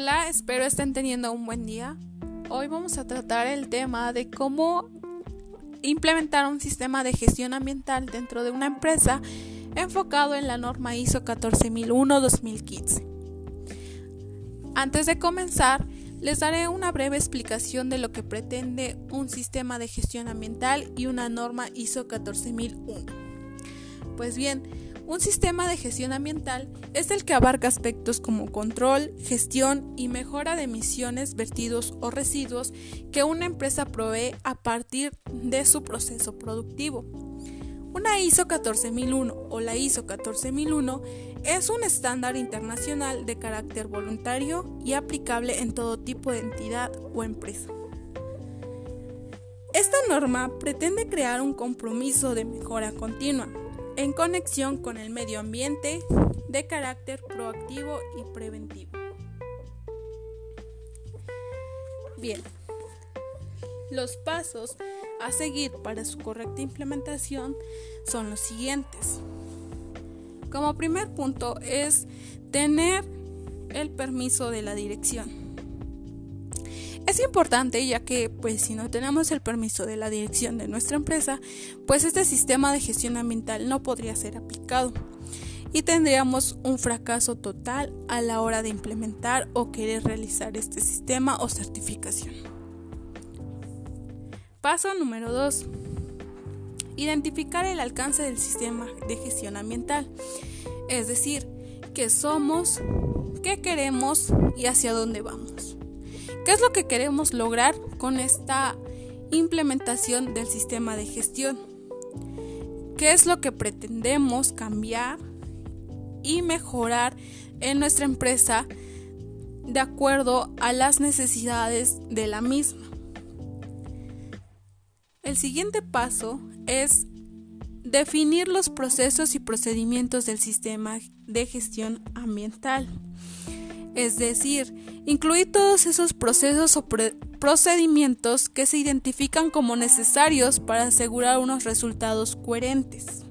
Hola, espero estén teniendo un buen día. Hoy vamos a tratar el tema de cómo implementar un sistema de gestión ambiental dentro de una empresa enfocado en la norma ISO 14001-2015. Antes de comenzar, les daré una breve explicación de lo que pretende un sistema de gestión ambiental y una norma ISO 14001. Pues bien, un sistema de gestión ambiental es el que abarca aspectos como control, gestión y mejora de emisiones, vertidos o residuos que una empresa provee a partir de su proceso productivo. Una ISO 14001 o la ISO 14001 es un estándar internacional de carácter voluntario y aplicable en todo tipo de entidad o empresa. Esta norma pretende crear un compromiso de mejora continua en conexión con el medio ambiente de carácter proactivo y preventivo. Bien, los pasos a seguir para su correcta implementación son los siguientes. Como primer punto es tener el permiso de la dirección. Importante ya que pues si no tenemos el permiso de la dirección de nuestra empresa, pues este sistema de gestión ambiental no podría ser aplicado y tendríamos un fracaso total a la hora de implementar o querer realizar este sistema o certificación. Paso número 2. Identificar el alcance del sistema de gestión ambiental, es decir, qué somos, qué queremos y hacia dónde vamos. ¿Qué es lo que queremos lograr con esta implementación del sistema de gestión? ¿Qué es lo que pretendemos cambiar y mejorar en nuestra empresa de acuerdo a las necesidades de la misma? El siguiente paso es definir los procesos y procedimientos del sistema de gestión ambiental es decir, incluir todos esos procesos o procedimientos que se identifican como necesarios para asegurar unos resultados coherentes.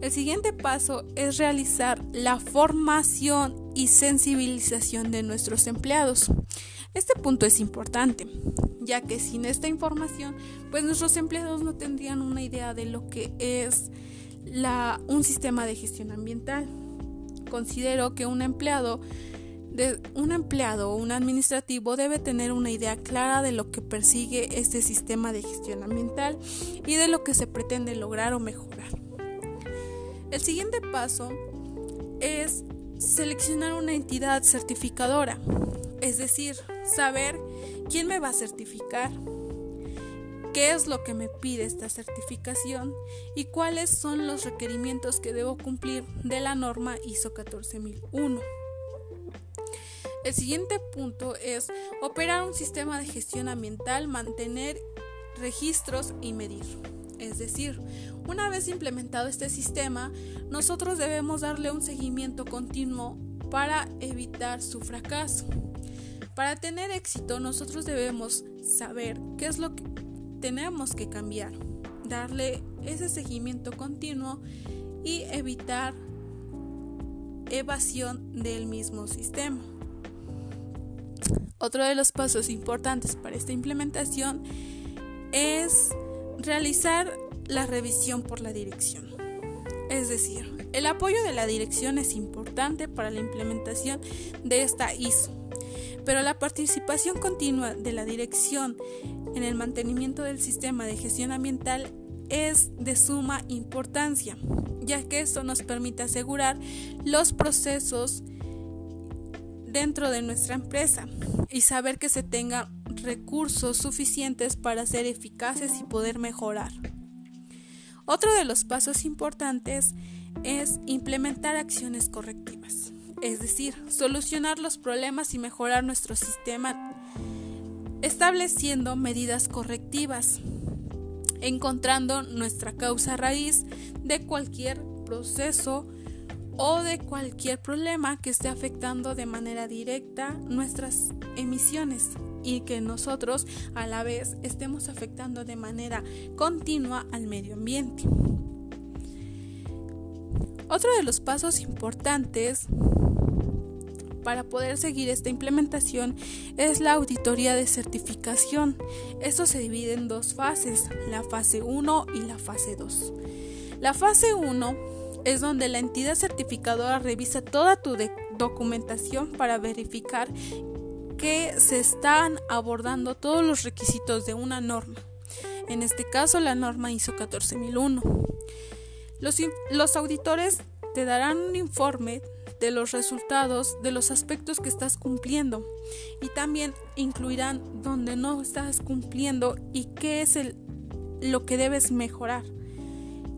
El siguiente paso es realizar la formación y sensibilización de nuestros empleados. Este punto es importante, ya que sin esta información, pues nuestros empleados no tendrían una idea de lo que es un sistema de gestión ambiental. Considero que un empleado un empleado o un administrativo debe tener una idea clara de lo que persigue este sistema de gestión ambiental y de lo que se pretende lograr o mejorar. El siguiente paso es seleccionar una entidad certificadora, es decir, saber quién me va a certificar, qué es lo que me pide esta certificación y cuáles son los requerimientos que debo cumplir de la norma ISO 14001. El siguiente punto es operar un sistema de gestión ambiental, mantener registros y medir. Es decir, una vez implementado este sistema, nosotros debemos darle un seguimiento continuo para evitar su fracaso. Para tener éxito, nosotros debemos saber qué es lo que tenemos que cambiar, darle ese seguimiento continuo y evitar evasión del mismo sistema. Otro de los pasos importantes para esta implementación es realizar la revisión por la dirección. Es decir, el apoyo de la dirección es importante para la implementación de esta ISO, pero la participación continua de la dirección en el mantenimiento del sistema de gestión ambiental es de suma importancia, ya que esto nos permite asegurar los procesos dentro de nuestra empresa y saber que se tengan recursos suficientes para ser eficaces y poder mejorar. Otro de los pasos importantes es implementar acciones correctivas, es decir, solucionar los problemas y mejorar nuestro sistema estableciendo medidas correctivas, encontrando nuestra causa raíz de cualquier proceso o de cualquier problema que esté afectando de manera directa nuestras emisiones y que nosotros a la vez estemos afectando de manera continua al medio ambiente. Otro de los pasos importantes para poder seguir esta implementación es la auditoría de certificación. Esto se divide en dos fases, la fase 1 y la fase 2. La fase 1 es donde la entidad certificadora revisa toda tu documentación para verificar que se están abordando todos los requisitos de una norma. En este caso, la norma ISO 14001. Los, los auditores te darán un informe de los resultados de los aspectos que estás cumpliendo y también incluirán donde no estás cumpliendo y qué es lo que debes mejorar.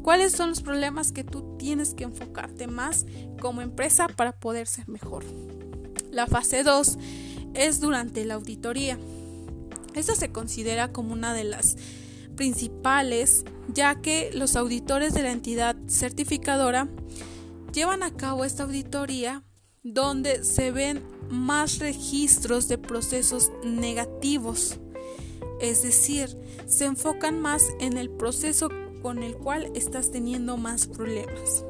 ¿Cuáles son los problemas que tú tienes que enfocarte más como empresa para poder ser mejor? La fase 2 es durante la auditoría. Esta se considera como una de las principales ya que los auditores de la entidad certificadora llevan a cabo esta auditoría donde se ven más registros de procesos negativos, es decir, se enfocan más en el proceso con el cual estás teniendo más problemas.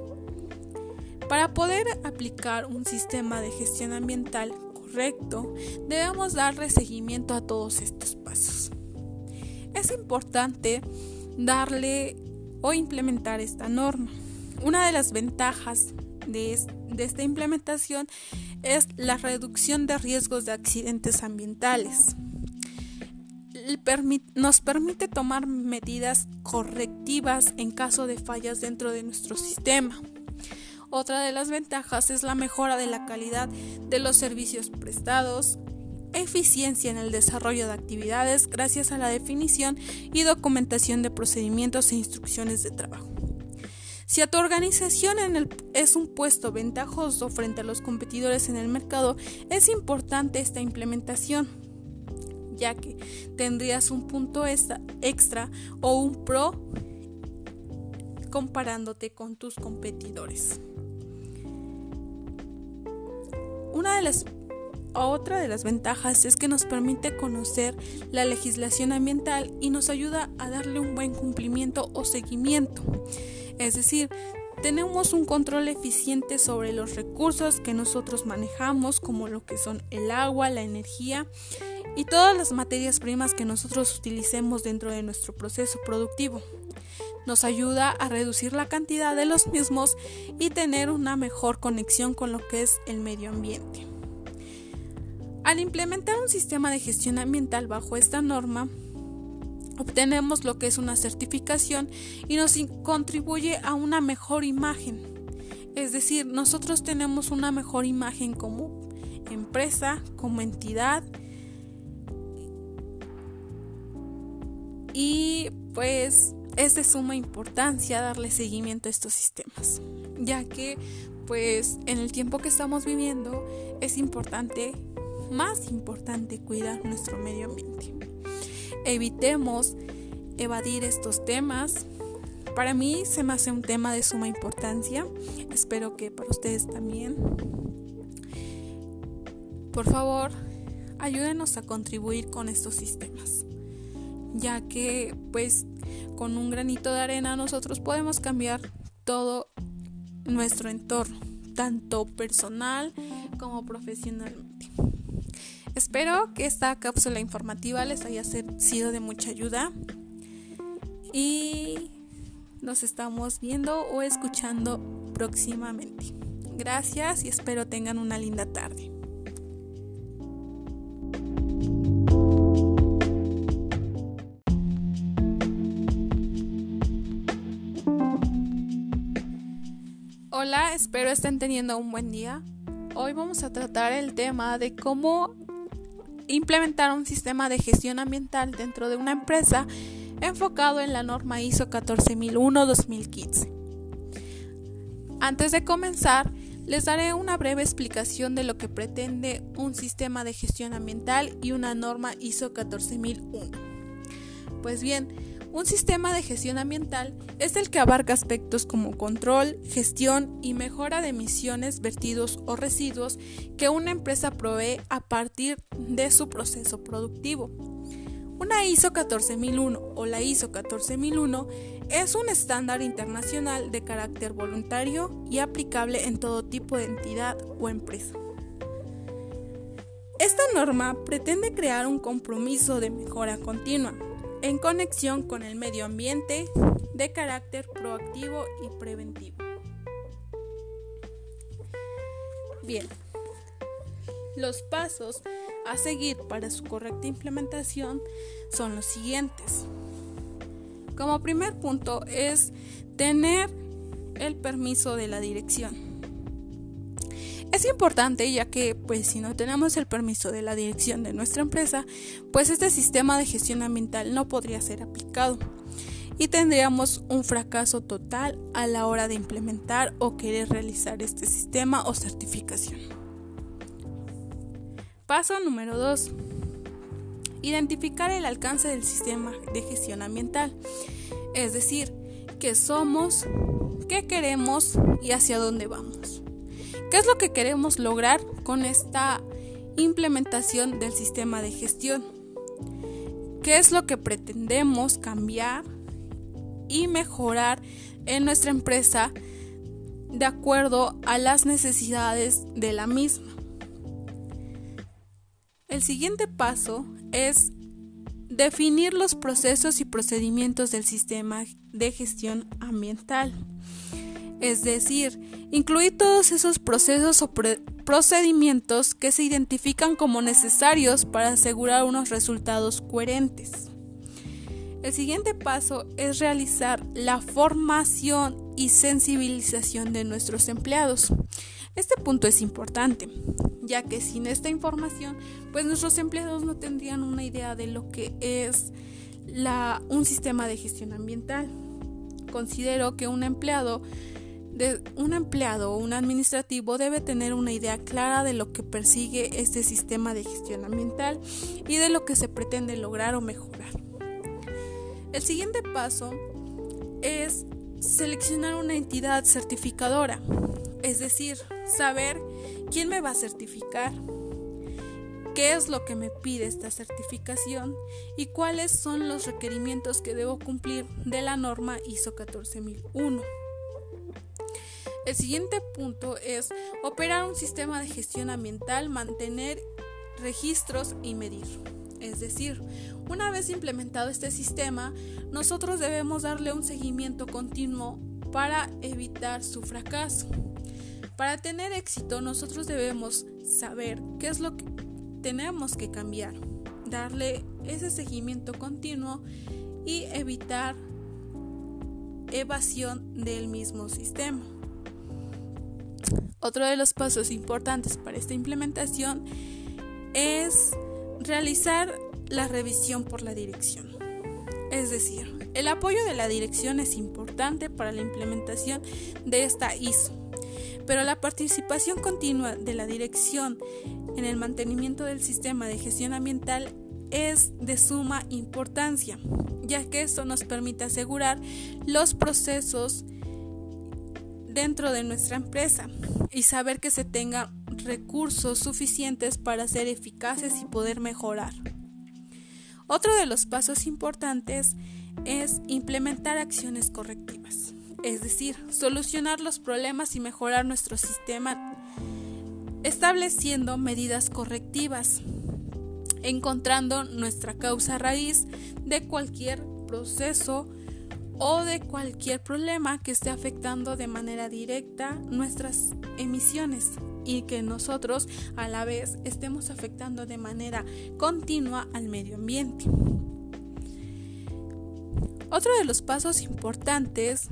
Para poder aplicar un sistema de gestión ambiental correcto, debemos darle seguimiento a todos estos pasos. Es importante darle o implementar esta norma. Una de las ventajas de, esta implementación es la reducción de riesgos de accidentes ambientales. Nos permite tomar medidas correctivas en caso de fallas dentro de nuestro sistema. Otra de las ventajas es la mejora de la calidad de los servicios prestados, eficiencia en el desarrollo de actividades gracias a la definición y documentación de procedimientos e instrucciones de trabajo. Si a tu organización es un puesto ventajoso frente a los competidores en el mercado, es importante esta implementación, ya que tendrías un punto extra o un pro comparándote con tus competidores. Una de las otra de las ventajas es que nos permite conocer la legislación ambiental y nos ayuda a darle un buen cumplimiento o seguimiento. Es decir, tenemos un control eficiente sobre los recursos que nosotros manejamos, como lo que son el agua, la energía y todas las materias primas que nosotros utilicemos dentro de nuestro proceso productivo. Nos ayuda a reducir la cantidad de los mismos y tener una mejor conexión con lo que es el medio ambiente. Al implementar un sistema de gestión ambiental bajo esta norma, obtenemos lo que es una certificación y nos contribuye a una mejor imagen. Es decir, nosotros tenemos una mejor imagen como empresa, como entidad y pues es de suma importancia darle seguimiento a estos sistemas, ya que pues en el tiempo que estamos viviendo es importante, más importante cuidar nuestro medio ambiente evitemos evadir estos temas. Para mí se me hace un tema de suma importancia. Espero que para ustedes también. Por favor, ayúdenos a contribuir con estos sistemas, ya que pues con un granito de arena nosotros podemos cambiar todo nuestro entorno, tanto personal como profesionalmente. Espero que esta cápsula informativa les haya sido de mucha ayuda y nos estamos viendo o escuchando próximamente. Gracias y espero tengan una linda tarde. Hola, espero estén teniendo un buen día. Hoy vamos a tratar el tema de cómo implementar un sistema de gestión ambiental dentro de una empresa enfocado en la norma ISO 14001-2015. Antes de comenzar, les daré una breve explicación de lo que pretende un sistema de gestión ambiental y una norma ISO 14001. Pues bien, un sistema de gestión ambiental es el que abarca aspectos como control, gestión y mejora de emisiones, vertidos o residuos que una empresa provee a partir de su proceso productivo. Una ISO 14001 o la ISO 14001 es un estándar internacional de carácter voluntario y aplicable en todo tipo de entidad o empresa. Esta norma pretende crear un compromiso de mejora continua en conexión con el medio ambiente de carácter proactivo y preventivo. Bien, los pasos a seguir para su correcta implementación son los siguientes. Como primer punto es tener el permiso de la dirección. Es importante ya que pues si no tenemos el permiso de la dirección de nuestra empresa, pues este sistema de gestión ambiental no podría ser aplicado y tendríamos un fracaso total a la hora de implementar o querer realizar este sistema o certificación. Paso número 2. Identificar el alcance del sistema de gestión ambiental, es decir, qué somos, qué queremos y hacia dónde vamos. ¿Qué es lo que queremos lograr con esta implementación del sistema de gestión? ¿Qué es lo que pretendemos cambiar y mejorar en nuestra empresa de acuerdo a las necesidades de la misma? El siguiente paso es definir los procesos y procedimientos del sistema de gestión ambiental es decir, incluir todos esos procesos o procedimientos que se identifican como necesarios para asegurar unos resultados coherentes. El siguiente paso es realizar la formación y sensibilización de nuestros empleados. Este punto es importante, ya que sin esta información, pues nuestros empleados no tendrían una idea de lo que es un sistema de gestión ambiental. Considero que un empleado un empleado o un administrativo debe tener una idea clara de lo que persigue este sistema de gestión ambiental y de lo que se pretende lograr o mejorar. El siguiente paso es seleccionar una entidad certificadora, es decir, saber quién me va a certificar, qué es lo que me pide esta certificación y cuáles son los requerimientos que debo cumplir de la norma ISO 14001. El siguiente punto es operar un sistema de gestión ambiental, mantener registros y medir. Es decir, una vez implementado este sistema, nosotros debemos darle un seguimiento continuo para evitar su fracaso. Para tener éxito, nosotros debemos saber qué es lo que tenemos que cambiar, darle ese seguimiento continuo y evitar evasión del mismo sistema. Otro de los pasos importantes para esta implementación es realizar la revisión por la dirección. Es decir, el apoyo de la dirección es importante para la implementación de esta ISO, pero la participación continua de la dirección en el mantenimiento del sistema de gestión ambiental es de suma importancia, ya que esto nos permite asegurar los procesos dentro de nuestra empresa y saber que se tengan recursos suficientes para ser eficaces y poder mejorar. Otro de los pasos importantes es implementar acciones correctivas, es decir, solucionar los problemas y mejorar nuestro sistema estableciendo medidas correctivas, encontrando nuestra causa raíz de cualquier proceso o de cualquier problema que esté afectando de manera directa nuestras emisiones y que nosotros a la vez estemos afectando de manera continua al medio ambiente. Otro de los pasos importantes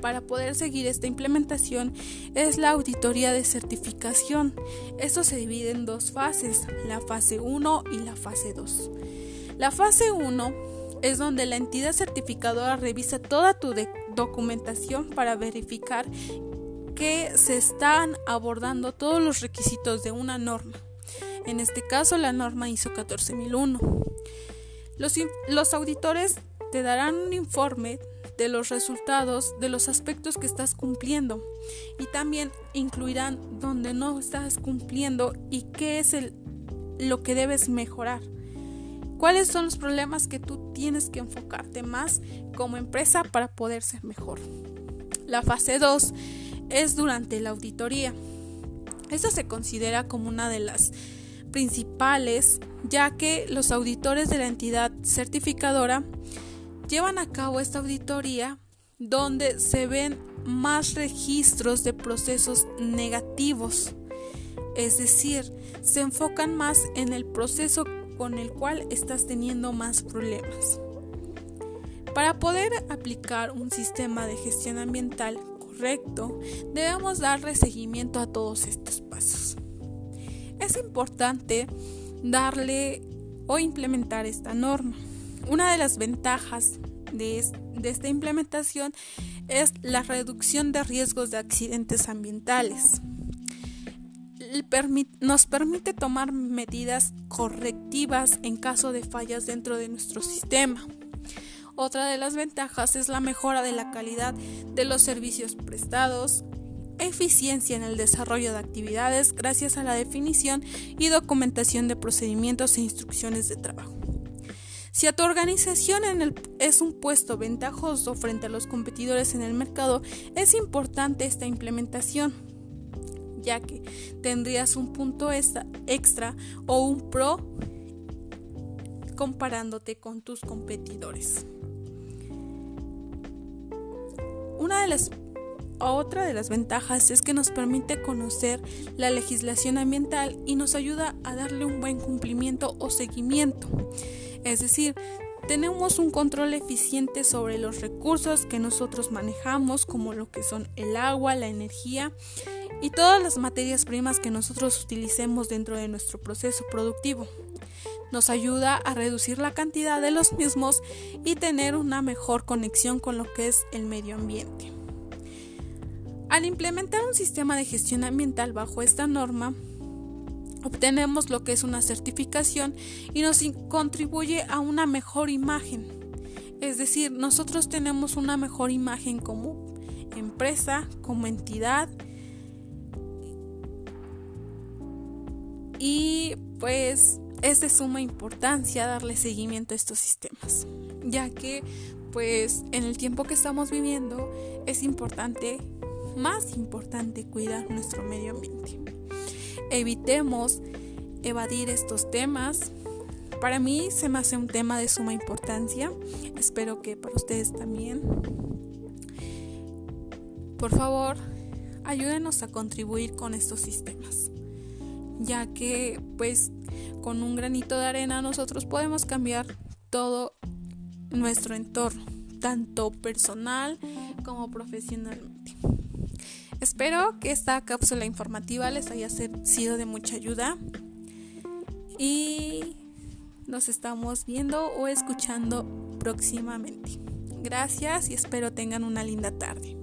para poder seguir esta implementación es la auditoría de certificación. Esto se divide en dos fases, la fase 1 y la fase 2. La fase 1 es donde la entidad certificadora revisa toda tu documentación para verificar que se están abordando todos los requisitos de una norma. En este caso, la norma ISO 14001. Los, los auditores te darán un informe de los resultados de los aspectos que estás cumpliendo y también incluirán donde no estás cumpliendo y qué es lo que debes mejorar. ¿Cuáles son los problemas que tú tienes que enfocarte más como empresa para poder ser mejor? La fase 2 es durante la auditoría. Esto se considera como una de las principales, ya que los auditores de la entidad certificadora llevan a cabo esta auditoría donde se ven más registros de procesos negativos, es decir, se enfocan más en el proceso con el cual estás teniendo más problemas. Para poder aplicar un sistema de gestión ambiental correcto, debemos darle seguimiento a todos estos pasos. Es importante darle o implementar esta norma. Una de las ventajas de, esta implementación es la reducción de riesgos de accidentes ambientales. Nos permite tomar medidas correctivas en caso de fallas dentro de nuestro sistema. Otra de las ventajas es la mejora de la calidad de los servicios prestados, eficiencia en el desarrollo de actividades gracias a la definición y documentación de procedimientos e instrucciones de trabajo. Si a tu organización es un puesto ventajoso frente a los competidores en el mercado, es importante esta implementación, ya que tendrías un punto extra o un pro comparándote con tus competidores. Una de las otra de las ventajas es que nos permite conocer la legislación ambiental y nos ayuda a darle un buen cumplimiento o seguimiento. Es decir, tenemos un control eficiente sobre los recursos que nosotros manejamos, como lo que son el agua, la energía y todas las materias primas que nosotros utilicemos dentro de nuestro proceso productivo. Nos ayuda a reducir la cantidad de los mismos y tener una mejor conexión con lo que es el medio ambiente. Al implementar un sistema de gestión ambiental bajo esta norma, obtenemos lo que es una certificación y nos contribuye a una mejor imagen. Es decir, nosotros tenemos una mejor imagen como empresa, como entidad y pues es de suma importancia darle seguimiento a estos sistemas, ya que pues en el tiempo que estamos viviendo es importante más importante cuidar nuestro medio ambiente. Evitemos evadir estos temas. Para mí se me hace un tema de suma importancia. Espero que para ustedes también. Por favor, ayúdenos a contribuir con estos sistemas, ya que pues con un granito de arena nosotros podemos cambiar todo nuestro entorno, tanto personal como profesionalmente. Espero que esta cápsula informativa les haya sido de mucha ayuda y nos estamos viendo o escuchando próximamente. Gracias y espero tengan una linda tarde.